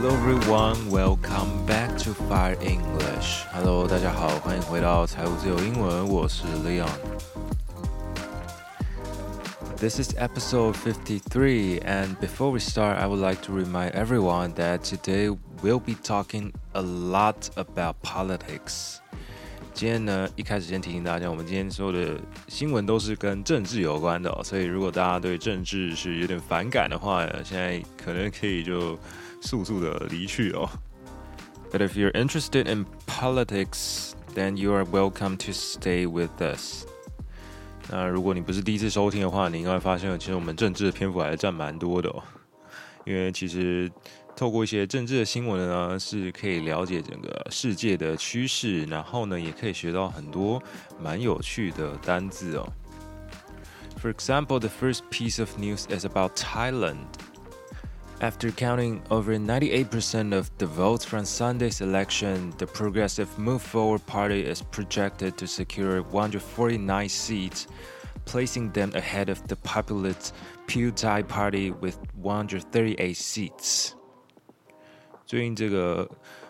Hello everyone, welcome back to Fire English. Hello，大家好，欢迎回到财务自由英文，我是 Leon。This is episode 53, and before we start, I would like to remind everyone that today we'll be talking a lot about politics. 今天呢，一开始先提醒大家，我们今天所有的新闻都是跟政治有关的哦，所以如果大家对政治是有点反感的话，现在可能可以就 速速的离去哦。But if you're interested in politics, then you are welcome to stay with us. 那如果你不是第一次收听的话，你应该会发现，其实我们政治的篇幅还是占蛮多的哦，因为其实。透过一些政治的新闻呢，是可以了解整个世界的趋势，然后呢，也可以学到很多蛮有趣的单字哦。For example, the first piece of news is about Thailand. After counting over 98% of the votes from Sunday's election, the Progressive Move Forward Party is projected to secure 149 seats, placing them ahead of the populist Pheu Thai Party with 138 seats. 最近这个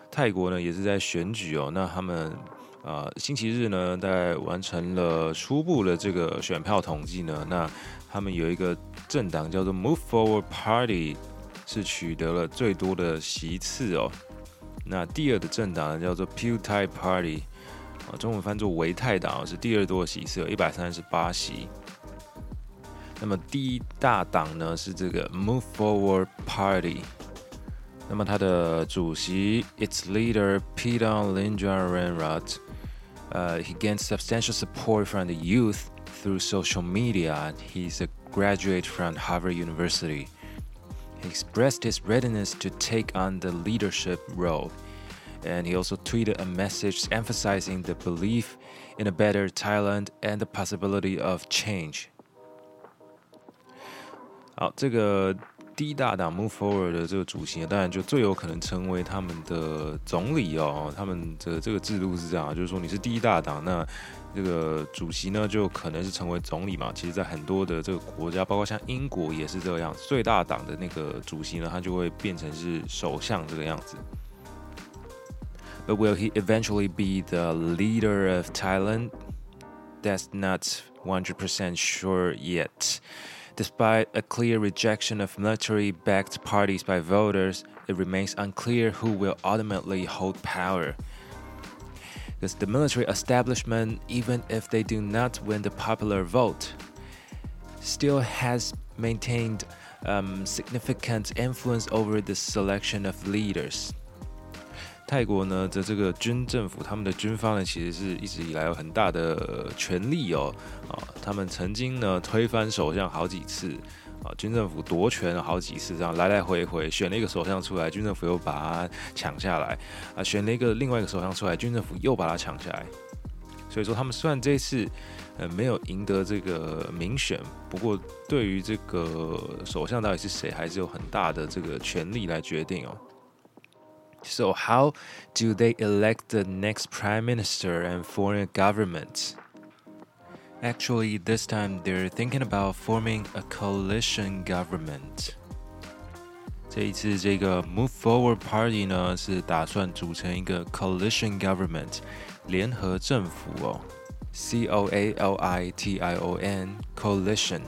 泰国呢也是在选举哦，那他们啊、呃、星期日呢大概完成了初步的这个选票统计呢，那他们有一个政党叫做 Move Forward Party 是取得了最多的席次哦，那第二的政党呢叫做 Puthai Party 啊，中文翻作维泰党是第二多席次，有一百三十八席，那么第一大党呢是这个 Move Forward Party。那么他的主席，its leader Pidong Linjarenrat，呃、，He gained substantial support from the youth through social media. He's a graduate from Harvard University. He expressed his readiness to take on the leadership role, and he also tweeted a message emphasizing the belief in a better Thailand and the possibility of change. 好，这个。第一大党 Move Forward 的这个主席，当然就最有可能成为他们的总理哦。他们的这个制度是这样，就是说你是第一大党，那 这个主席呢就可能是成为总理嘛。其实，在很多的这个国家，包括像英国也是这个样子，最大党的那个主席呢，他就会变成是首相这个样子。But will he eventually be the leader of Thailand? That's not 100% sure yet. Despite a clear rejection of military-backed parties by voters, it remains unclear who will ultimately hold power. Because the military establishment, even if they do not win the popular vote, still has maintained um, significant influence over the selection of leaders. 泰国呢的这个军政府，他们的军方呢，其实是一直以来有很大的权力哦，啊，他们曾经呢推翻首相好几次， 啊，军政府夺权了好几次，这样来来回回选了一个首相出来，军政府又把他抢下来，啊，选了一个另外一个首相出来，军政府又把他抢下来，所以说他们虽然这次呃没有赢得这个民选，不过对于这个首相到底是谁，还是有很大的这个权力来决定哦。So how do they elect the next prime minister and foreign government? Actually, this time they're thinking about forming a coalition government. 这一次，这个 Move Forward Party 呢是打算组成一个 coalition government 联合政府哦，C O A L I T I O N coalition。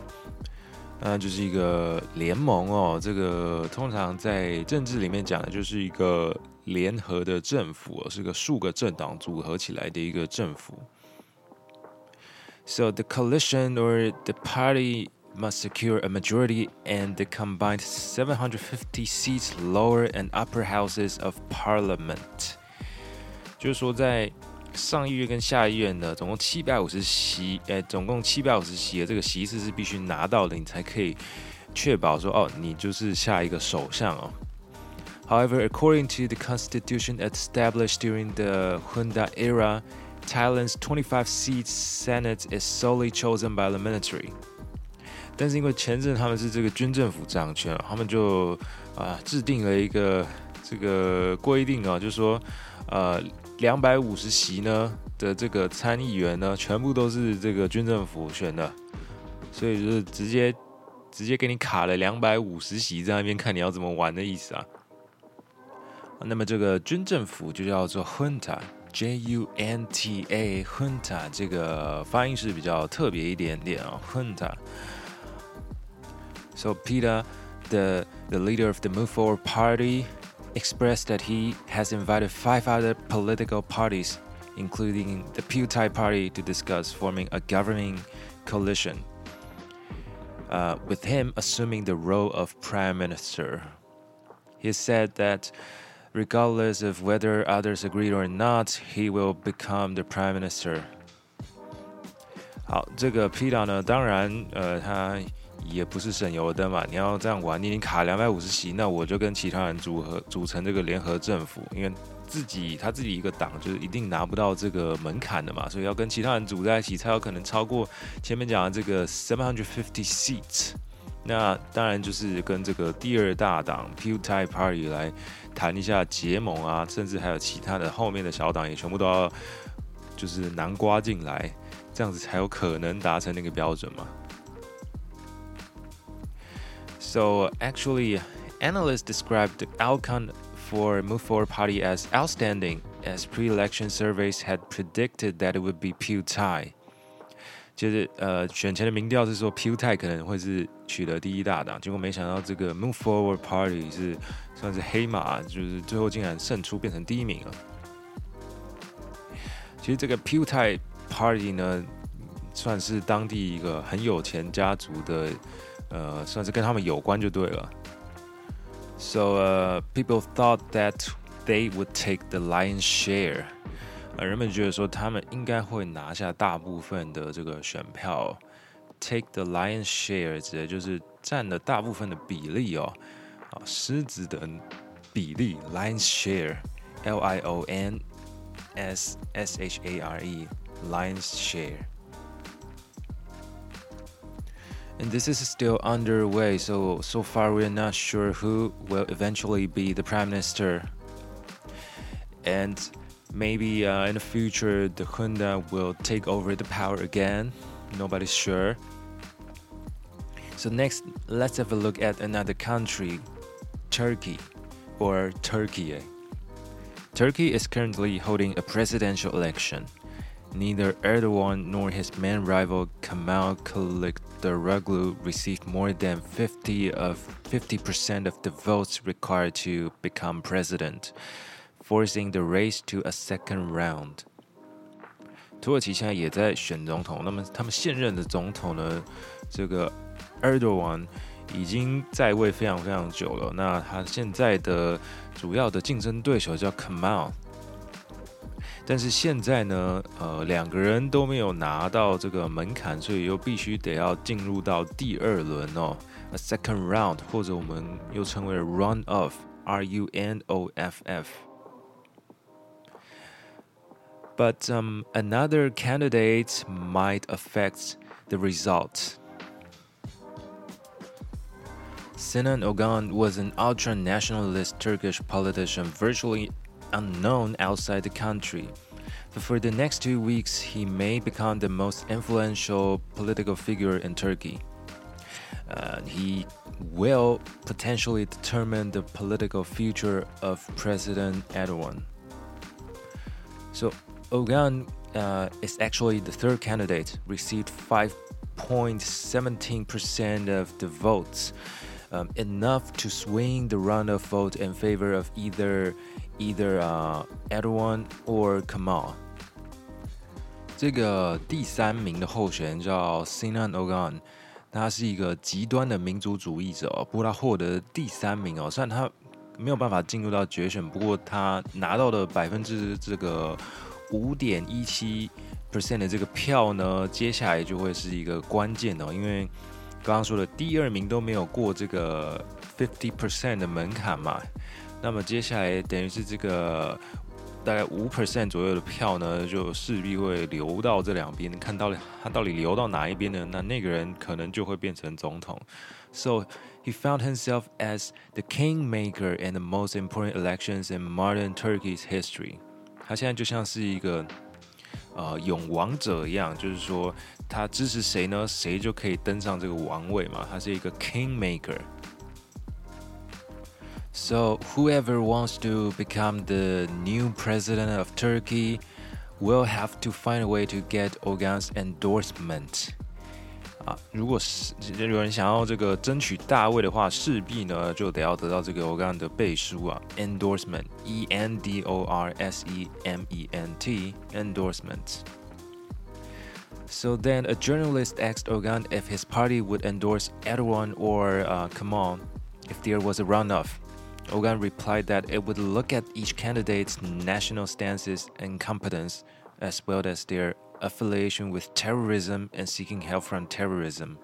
那就是一个联盟哦，这个通常在政治里面讲的就是一个联合的政府哦，是个数个政党组合起来的一个政府。 So the coalition or the party must secure a majority and the combined 750 seats lower and upper houses of parliament。就是说在上议院跟下议院呢，总共七百五十席，诶，总共七百五十席的这个席次是必须拿到的，你才可以确保说，哦，你就是下一个首相哦。However, according to the constitution established during the Junta era, Thailand's 25 seat Senate is solely chosen by the military. 但是因为前阵他们是这个军政府掌权，他们就啊、制定了一个这个规定啊，就是说，呃。两百五十席呢的这个参议员呢，全部都是这个军政府选的，所以就是直接直接给你卡了两百五十席在那边，看你要怎么玩的意思啊。那么这个军政府就叫做 Hunta Junta，J U N T A，Junta 这个发音是比较特别一点点啊，Junta。So PETA, the the leader of the Move Forward Party, expressed that he has invited five other political parties, including the PewTie Party, to discuss forming a governing coalition. Uh, with him assuming the role of prime minister. He said that Regardless of whether others agree or not, he will become the prime minister. 好，这个 PETA 呢，当然，呃，他也不是省油的嘛。你要这样玩，你已经卡两百五十席，那我就跟其他人组合组成这个联合政府，因为自己他自己一个党就是一定拿不到这个门槛的嘛，所以要跟其他人组在一起才有可能超过前面讲的这个 seven hundred fifty seats。那当然就是跟这个第二大党 PewTie Party 来谈一下结盟啊，甚至还有其他的后面的小党也全部都要就是南瓜进来，这样子才有可能达成那个标准嘛。So actually, analysts described the outcome for Move Forward Party as outstanding, as pre-election surveys had predicted that it would be PewTie. 就是呃，选前的民调是说 PewTie 可能会是取得第一大党，结果没想到这个 Move Forward Party 是算是黑马，就是最后竟然胜出变成第一名了。其实这个 PewTie Party 呢，算是当地一个很有钱家族的，呃，算是跟他们有关就对了。So、uh, people thought that they would take the lion's share. 呃，人们觉得说他们应该会拿下大部分的这个选票，take the lion's share 指的就是占了大部分的比例哦，啊，狮子的比例，lion's share，L I O N S S H A R E，lion's share。And this is still underway, so so far we're not sure who will eventually be the prime minister. And Maybe uh, in the future, the junta will take over the power again. Nobody's sure. So, next, let's have a look at another country Turkey or Turkey. Turkey is currently holding a presidential election. Neither Erdogan nor his main rival Kemal Kılıçdaroğlu received more than 50 of 50% of the votes required to become president forcing the race to a second round。土耳其现在也在选总统，那么他们现任的总统呢？这个 Erdogan 已经在位非常非常久了。那他现在的主要的竞争对手叫 Kemal，但是现在呢，呃，两个人都没有拿到这个门槛，所以又必须得要进入到第二轮哦，a second round，或者我们又称为 run off，R U N O F F。But um, another candidate might affect the result. Sinan Ogan was an ultra nationalist Turkish politician virtually unknown outside the country. But for the next two weeks, he may become the most influential political figure in Turkey. Uh, he will potentially determine the political future of President Erdogan. So, Ogan uh, is actually the third candidate, received 5.17% of the votes, um, enough to swing the runoff vote in favor of either either uh, Erdogan or Kemal. 这个第三名的候选人叫 Sinan Ogan，他是一个极端的民族主义者哦，不过他获得第三名哦，虽然他没有办法进入到决选，不过他拿到了百分之这个。 五点一七 percent 的这个票呢，接下来就会是一个关键哦，因为刚刚说的第二名都没有过这个 fifty percent 的门槛嘛，那么接下来等于是这个大概五 percent 左右的票呢，就势必会流到这两边，看到他到底流到哪一边呢？那那个人可能就会变成总统。So he found himself as the kingmaker in the most important elections in modern Turkey's history. 他现在就像是一个呃勇王者一样，就是说他支持谁呢，谁就可以登上这个王位嘛。他是一个 king maker。 So whoever wants to become the new president of Turkey will have to find a way to get Erdogan's endorsement. 啊，如果是有人想要这个争取大位的话，势必呢就得要得到这个 Erdogan 的背书啊，endorsement，E N D O R S E M E N T，endorsement。So then a journalist asked Erdogan if his party would endorse Erdogan or uh, Kemal if there was a runoff. Erdogan replied that it would look at each candidate's national stances and competence, as well as their affiliation with terrorism and seeking help from terrorism。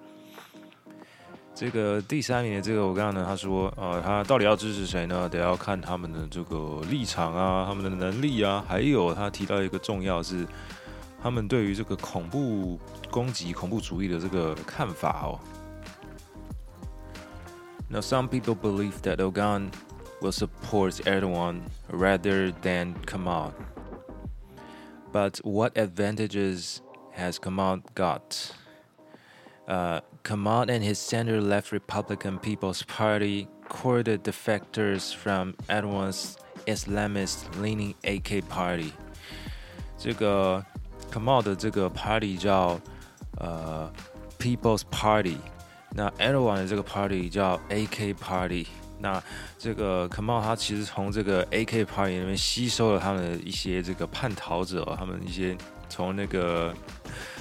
这个第三名的这个，我刚刚呢，他说，呃，他到底要支持谁呢？得要看他们的这个立场啊，他们的能力啊，还有他提到一个重要是，他们对于这个恐怖攻击、恐怖主义的这个看法哦。Now some people believe that Erdogan will support Erdogan rather than Kemal. But what advantages has Kemal got? Uh, Kemal and his center-left Republican People's Party courted defectors from Erdogan's Islamist-leaning AK Party. 这个 Kemal 的这个 party 叫呃 People's Party，那 Erdogan 的这个 party 叫 AK Party。 那这个 Kemal 他其实从这个 AK Party 里面吸收了他们一些这个叛逃者，他们一些从那个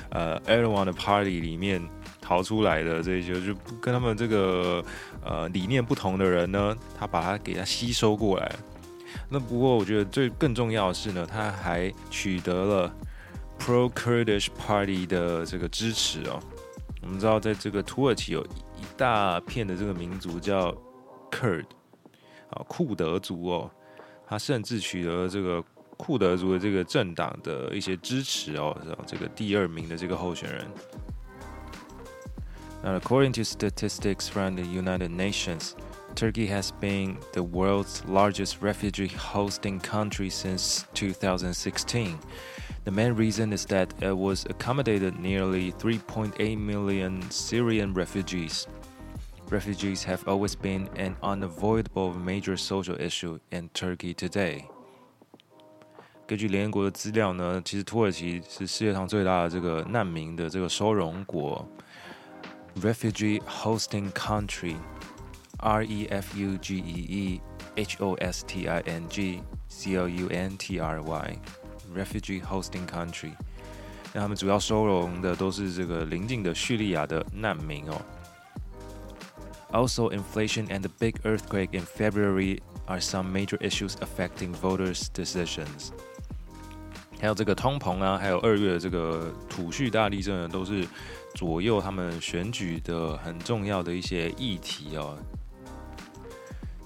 呃 Erdogan 的 Party 里面逃出来的这些，就跟他们这个呃理念不同的人呢，他把他给他吸收过来。那不过我觉得最更重要的是呢，他还取得了 Pro Kurdish Party 的这个支持哦。我们知道，在这个土耳其有一大片的这个民族叫 Kurd 啊，库德族哦，他甚至取得了这个库德族的这个政党的一些支持哦，这个第二名的这个候选人。Now, according to statistics from the United Nations, Turkey has been the world's largest refugee hosting country since 2016. The main reason is that it was accommodated nearly 3.8 million Syrian refugees. Refugees have always been an unavoidable major social issue in Turkey today。根据联合国的资料呢，其实土耳其是世界上最大的这个难民的这个收容国，refugee hosting country，R E F U G E E H O S T I N G C O U N T R Y，refugee hosting country。那他们主要收容的都是这个邻近的叙利亚的难民哦。 Also, inflation and the big earthquake in February are some major issues affecting voters' decisions. 还有这个通膨啊，还有二月的这个土叙大地震呢，都是左右他们选举的很重要的一些议题哦。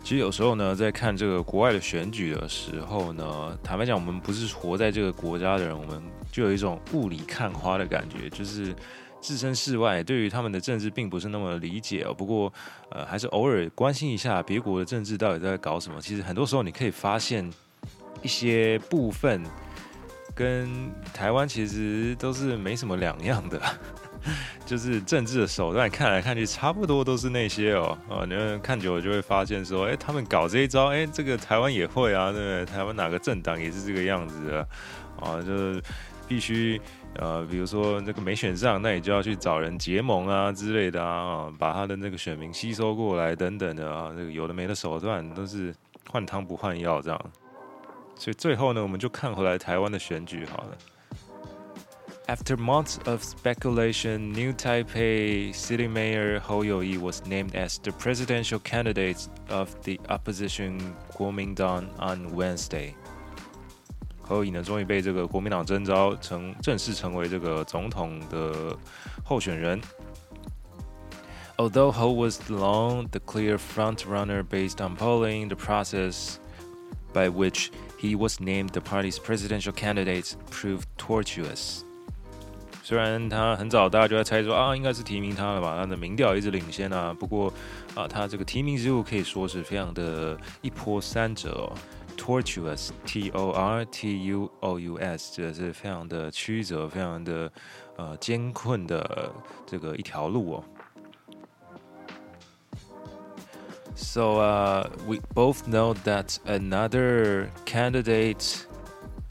其实有时候呢，在看这个国外的选举的时候呢，坦白讲，我们不是活在这个国家的人，我们就有一种雾里看花的感觉，就是。置身事外，对于他们的政治并不是那么理解哦。不过，呃，还是偶尔关心一下别国的政治到底在搞什么。其实很多时候你可以发现一些部分跟台湾其实都是没什么两样的，就是政治的手段看来看去差不多都是那些哦。啊，你们看久了就会发现说，哎，他们搞这一招，哎，这个台湾也会啊，对不对？台湾哪个政党也是这个样子的啊，就是必须。呃，比如说那个没选上，那你就要去找人结盟啊之类的啊，把他的那个选民吸收过来等等的啊，这个有的没的手段都是换汤不换药这样。所以最后呢，我们就看回来台湾的选举好了。After months of speculation, New Taipei City Mayor Hou You-yi was named as the presidential candidate of the opposition Kuomintang on Wednesday. 侯友宜呢，终于被这个国民党征召成正式成为这个总统的候选人。Although Hou was long the clear front runner based on polling, the process by which he was named the party's presidential candidate proved tortuous。虽然他很早大家就在猜说啊，应该是提名他了吧，他的民调一直领先啊。不过啊，他这个提名之路可以说是非常的一波三折哦。 Tortuous, T-O-R-T-U-O-U-S，这是非常的曲折，非常的呃艰困的这个一条路哦。 So uh, we both know that another candidate,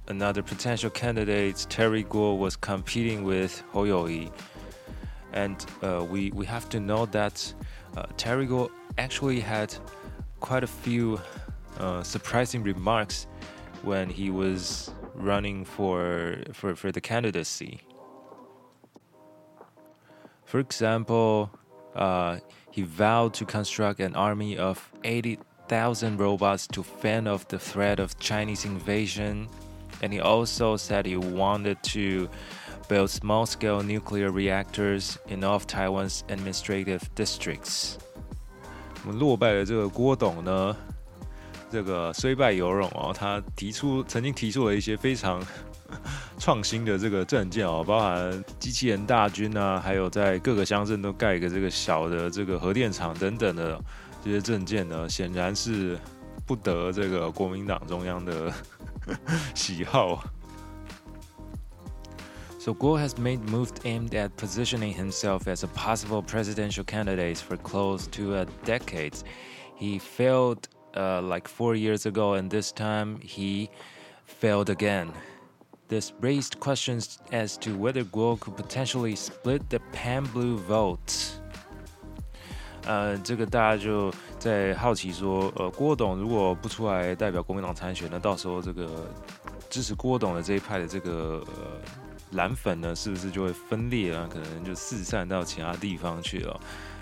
another potential candidate, Terry Guo, was competing with Hou You-yi. And uh, we, we have to know that uh, Terry Guo actually had quite a few uh, surprising remarks when he was running for, for, for the candidacy. For example, uh, he vowed to construct an army of 80,000 robots to fend off the threat of Chinese invasion. And he also said he wanted to build small scale nuclear reactors in all of Taiwan's administrative districts. 我们落败的这个郭董呢， 这个虽败犹荣哦，他提出曾经提出了一些非常创新的这个政见哦，包含机器人大军啊，还有在各个乡镇都盖一个这个小的这个核电厂等等的这些政见呢，显然是不得这个国民党中央的喜好。So Guo has made moves aimed at positioning himself as a possible presidential candidate for close to a decade. He failed uh, like four years ago, and this time he failed again. This raised questions as to whether Guo could potentially split the Pan Blue vote. 呃，这个大家就在好奇说，呃，郭董如果不出来代表国民党参选，那到时候这个支持郭董的这一派的这个呃蓝粉呢，是不是就会分裂啊？可能就四散到其他地方去了。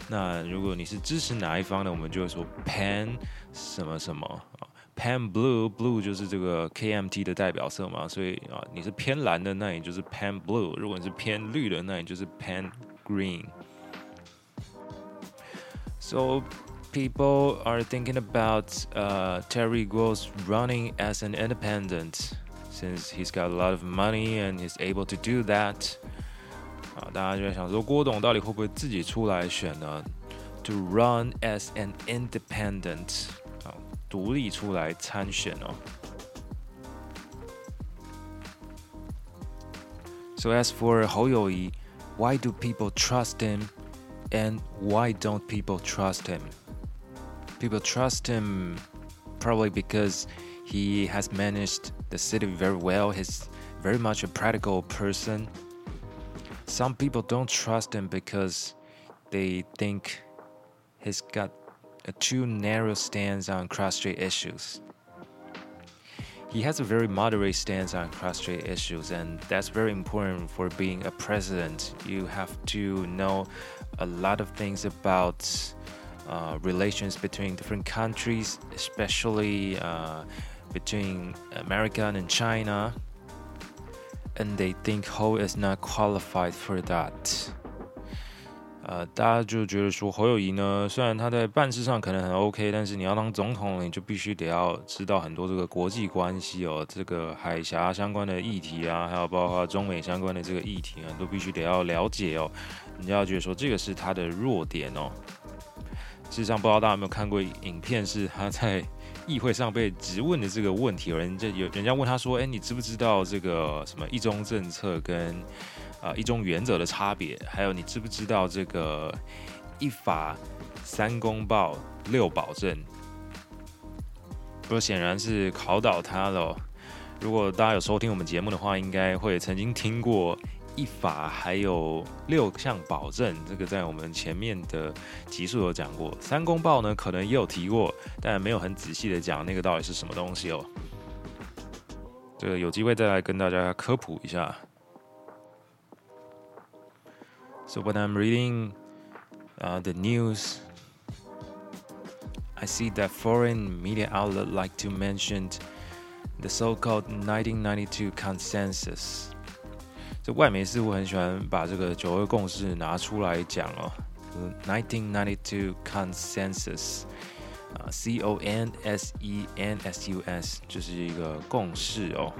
那如果你是支持哪一方呢？我们就会说 Pan 什么什么啊，Pan Blue Blue 就是这个 KMT 的代表色嘛，所以啊，你是偏蓝的，那你就是 Pan Blue；如果你是偏绿的，那你就是 Pan Green。So people are thinking about uh, Terry Guo's running as an independent since he's got a lot of money and he's able to do that. 啊，大家就在想说，郭董到底会不会自己出来选呢？To run as an independent，啊，独立出来参选哦。So as for Hou You-yi, why do people trust him, and why don't people trust him? People trust him probably because he has managed the city very well. He's very much a practical person. Some people don't trust him because they think he's got a too narrow stance on cross-strait issues. He has a very moderate stance on cross-strait issues, and that's very important for being a president. You have to know a lot of things about uh, relations between different countries, especially uh, between America and China and they think Ho is not qualified for that。呃，大家就觉得说侯友宜呢，虽然他在办事上可能很 OK，但是你要当总统，你就必须得要知道很多这个国际关系哦，这个海峡相关的议题啊，还有包括中美相关的这个议题啊，都必须得要了解哦。你就要觉得说这个是他的弱点哦。事实上，不知道大家有没有看过影片，是他在。议会上被质问的这个问题，有人就有人家问他说：“哎，你知不知道这个什么一中政策跟啊一中原则的差别？还有你知不知道这个一法三公报六保证？”不过显然是考倒他了。如果大家有收听我们节目的话，应该会曾经听过。一法还有六项保证，这个在我们前面的集数有讲过。三公报呢，可能也有提过，但没有很仔细的讲那个到底是什么东西哦。这个有机会再来跟大家科普一下。So when I'm reading, uh, the news, I see that foreign media outlet like to mention the so-called 1992 consensus. 外媒似乎很喜欢把这个九二共识拿出来讲哦。，“Nineteen Ninety Two consensus 啊，C O N S E N S U S 就是一个共识哦。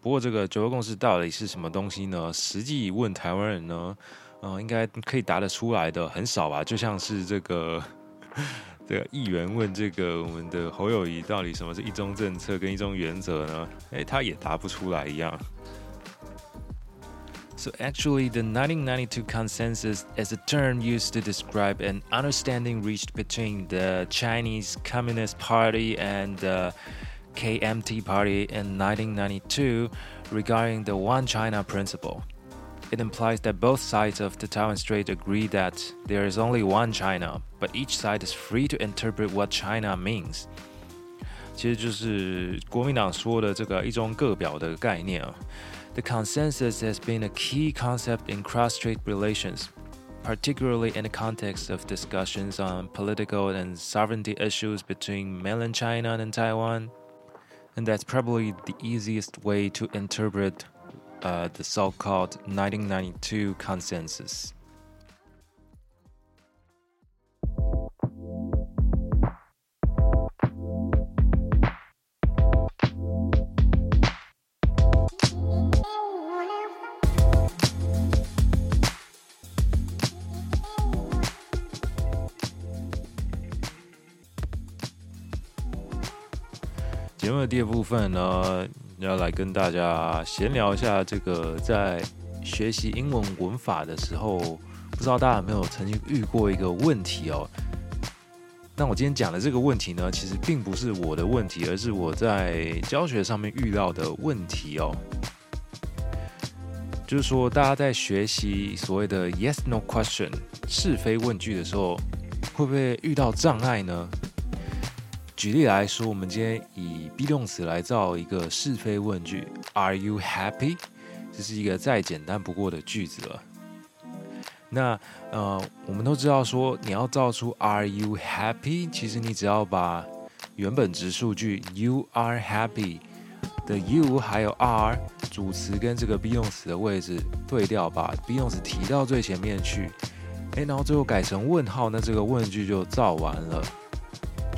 不过这个九二共识到底是什么东西呢？实际问台湾人呢，呃，应该可以答得出来的很少吧？就像是这个这个议员问这个我们的侯友谊，到底什么是一中政策跟一中原则呢？诶，他也答不出来一样。So actually, the 1992 consensus is a term used to describe an understanding reached between the Chinese Communist Party and the KMT Party in 1992 regarding the One China principle. It implies that both sides of the Taiwan Strait agree that there is only one China, but each side is free to interpret what China means. 其实就是国民党说的这个一中各表的概念啊。 The consensus has been a key concept in cross-strait relations, particularly in the context of discussions on political and sovereignty issues between mainland China and Taiwan. And that's probably the easiest way to interpret uh, the so-called 1992 consensus. 目的第二部分呢，要来跟大家闲聊一下这个在学习英文文法的时候，不知道大家有没有曾经遇过一个问题哦？那我今天讲的这个问题呢，其实并不是我的问题，而是我在教学上面遇到的问题哦。就是说，大家在学习所谓的 yes/no question 是非问句的时候，会不会遇到障碍呢？举例来说，我们今天以 be 动词来造一个是非问句：Are you happy？这是一个再简单不过的句子了。那呃，我们都知道说，你要造出 Are you happy？其实你只要把原本值数句 You are happy 的 You 还有 are 主词跟这个 be 动词的位置对调，把 be 动词提到最前面去，诶，然后最后改成问号，那这个问句就造完了。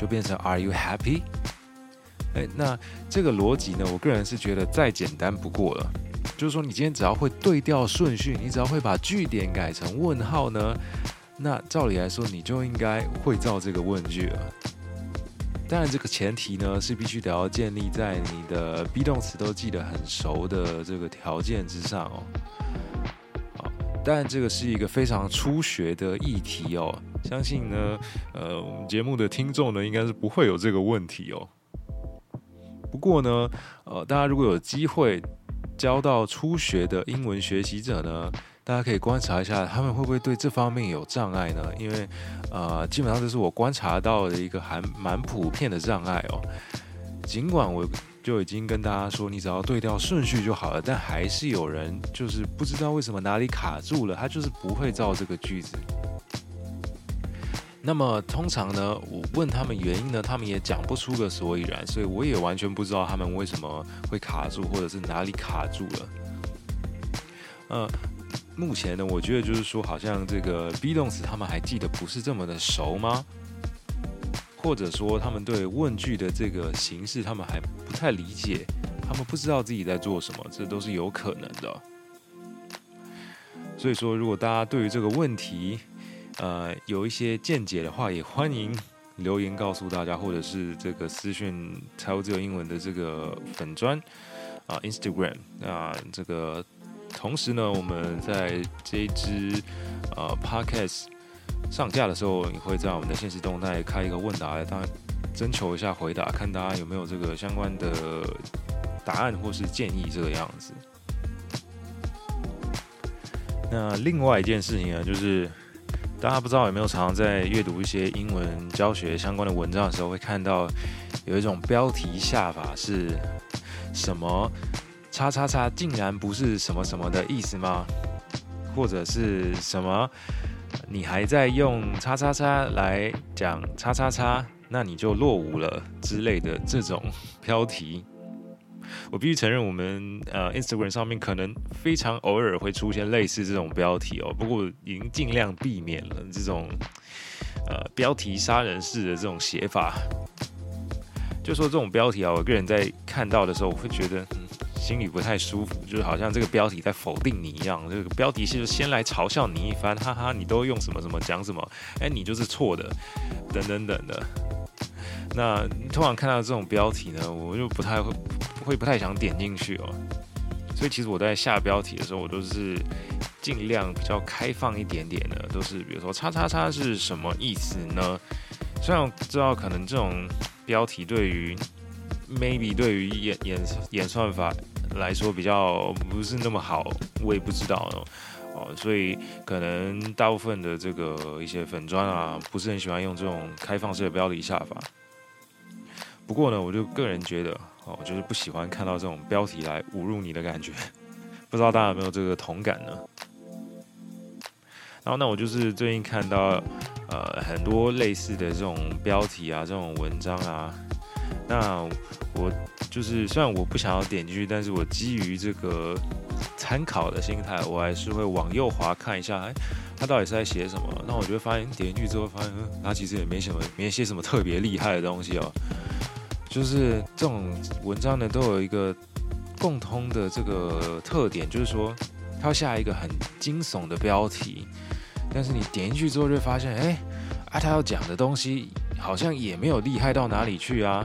就变成 Are you happy？哎，那这个逻辑呢，我个人是觉得再简单不过了。就是说，你今天只要会对调顺序，你只要会把句点改成问号呢，那照理来说，你就应该会造这个问句了。当然，这个前提呢，是必须得要建立在你的 be 动词都记得很熟的这个条件之上哦。但，这个是一个非常初学的议题哦。相信呢，呃，我们节目的听众呢，应该是不会有这个问题哦。不过呢，呃，大家如果有机会教到初学的英文学习者呢，大家可以观察一下，他们会不会对这方面有障碍呢？因为，呃，基本上这是我观察到的一个还蛮普遍的障碍哦。尽管我就已经跟大家说，你只要对调顺序就好了，但还是有人就是不知道为什么哪里卡住了，他就是不会造这个句子。那么通常呢，我问他们原因呢，他们也讲不出个所以然，所以我也完全不知道他们为什么会卡住，或者是哪里卡住了。呃，目前呢，我觉得就是说，好像这个 be 动词他们还记得不是这么的熟吗？或者说，他们对问句的这个形式，他们还不太理解，他们不知道自己在做什么，这都是有可能的。所以说，如果大家对于这个问题，呃，有一些见解的话，也欢迎留言告诉大家，或者是这个私讯财务自由英文的这个粉砖啊，Instagram 啊，这个同时呢，我们在这一支呃 Podcast 上架的时候，你会在我们的限时动态开一个问答，来当征求一下回答，看大家有没有这个相关的答案或是建议这个样子。那另外一件事情呢，就是。大家不知道有没有常常在阅读一些英文教学相关的文章的时候，会看到有一种标题下法是什么“叉叉叉”竟然不是什么什么的意思吗？或者是什么你还在用“叉叉叉”来讲“叉叉叉”，那你就落伍了之类的这种标题。我必须承认，我们呃 Instagram 上面可能非常偶尔会出现类似这种标题哦，不过已经尽量避免了这种呃标题杀人式的这种写法。就说这种标题啊，我个人在看到的时候，我会觉得嗯心里不太舒服，就是好像这个标题在否定你一样。这个标题是先来嘲笑你一番，哈哈，你都用什么什么讲什么，哎，你就是错的，等等等的。那通常看到这种标题呢，我就不太会。会不太想点进去哦，所以其实我在下标题的时候，我都是尽量比较开放一点点的，都是比如说“叉叉叉”是什么意思呢？虽然我知道可能这种标题对于 maybe 对于演演演算法来说比较不是那么好，我也不知道哦。哦，所以可能大部分的这个一些粉砖啊，不是很喜欢用这种开放式的标题下法。不过呢，我就个人觉得，哦，就是不喜欢看到这种标题来侮辱你的感觉。不知道大家有没有这个同感呢？然后，那我就是最近看到，呃，很多类似的这种标题啊，这种文章啊，那我就是虽然我不想要点进去，但是我基于这个。参考的心态，我还是会往右滑看一下，哎，他到底是在写什么？那我就会发现点进去之后，发现他其实也没什么，没写什么特别厉害的东西哦。就是这种文章呢，都有一个共通的这个特点，就是说，他要下一个很惊悚的标题，但是你点进去之后，就会发现，哎，啊，他要讲的东西好像也没有厉害到哪里去啊。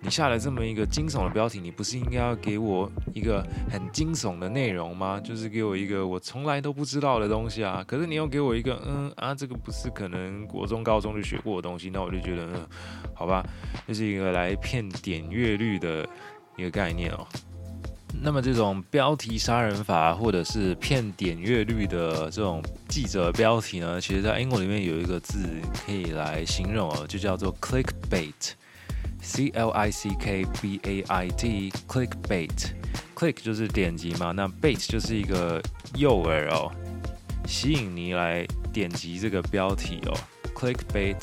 你下了这么一个惊悚的标题，你不是应该要给我一个很惊悚的内容吗？就是给我一个我从来都不知道的东西啊！可是你又给我一个，嗯啊，这个不是可能国中、高中就学过的东西，那我就觉得，嗯，好吧，这是一个来骗点阅率的一个概念哦。那么这种标题杀人法，或者是骗点阅率的这种记者标题呢，其实在英文里面有一个字可以来形容哦，就叫做 clickbait。C L I C K B A I T，clickbait，click 就是点击嘛，那 bait 就是一个诱饵哦，吸引你来点击这个标题哦，clickbait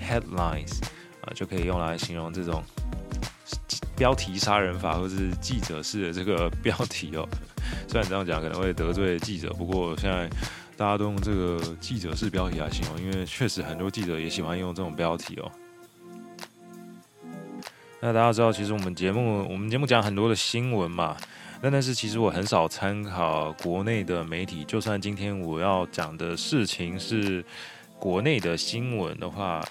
headlines 啊，就可以用来形容这种标题杀人法或是记者式的这个标题哦。虽然这样讲可能会得罪记者，不过现在大家都用这个记者式标题来形容，因为确实很多记者也喜欢用这种标题哦。那大家知道，其实我们节目，我们节目讲很多的新闻嘛。那但是其实我很少参考国内的媒体。就算今天我要讲的事情是国内的新闻的话，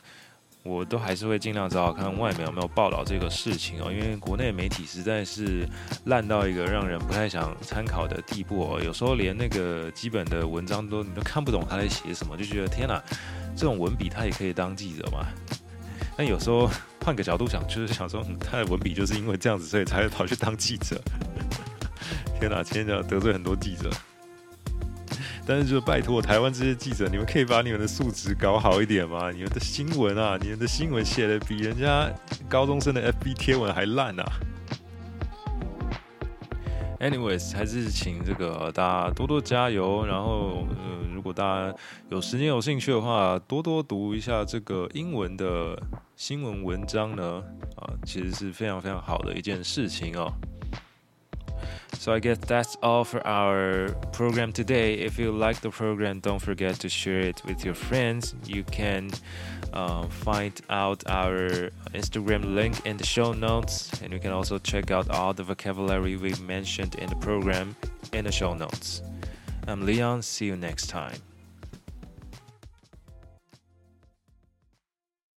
我都还是会尽量找找看外面有没有报道这个事情哦。因为国内媒体实在是烂到一个让人不太想参考的地步哦。有时候连那个基本的文章都你都看不懂他在写什么，就觉得天哪，这种文笔他也可以当记者吗？但有时候换个角度想，就是想说，他的文笔就是因为这样子，所以才会跑去当记者。天哪，今天就要得罪很多记者。但是就拜托台湾这些记者，你们可以把你们的素质搞好一点吗？你们的新闻啊，你们的新闻写的比人家高中生的 FB 贴文还烂啊！Anyways，还是请这个大家多多加油。然后，呃，如果大家有时间有兴趣的话，多多读一下这个英文的新闻文章呢，啊，其实是非常非常好的一件事情哦。So I guess that's all for our program today. If you like the program, don't forget to share it with your friends. You can uh, find out our Instagram link in the show notes, and you can also check out all the vocabulary we mentioned in the program in the show notes. I'm Leon. See you next time.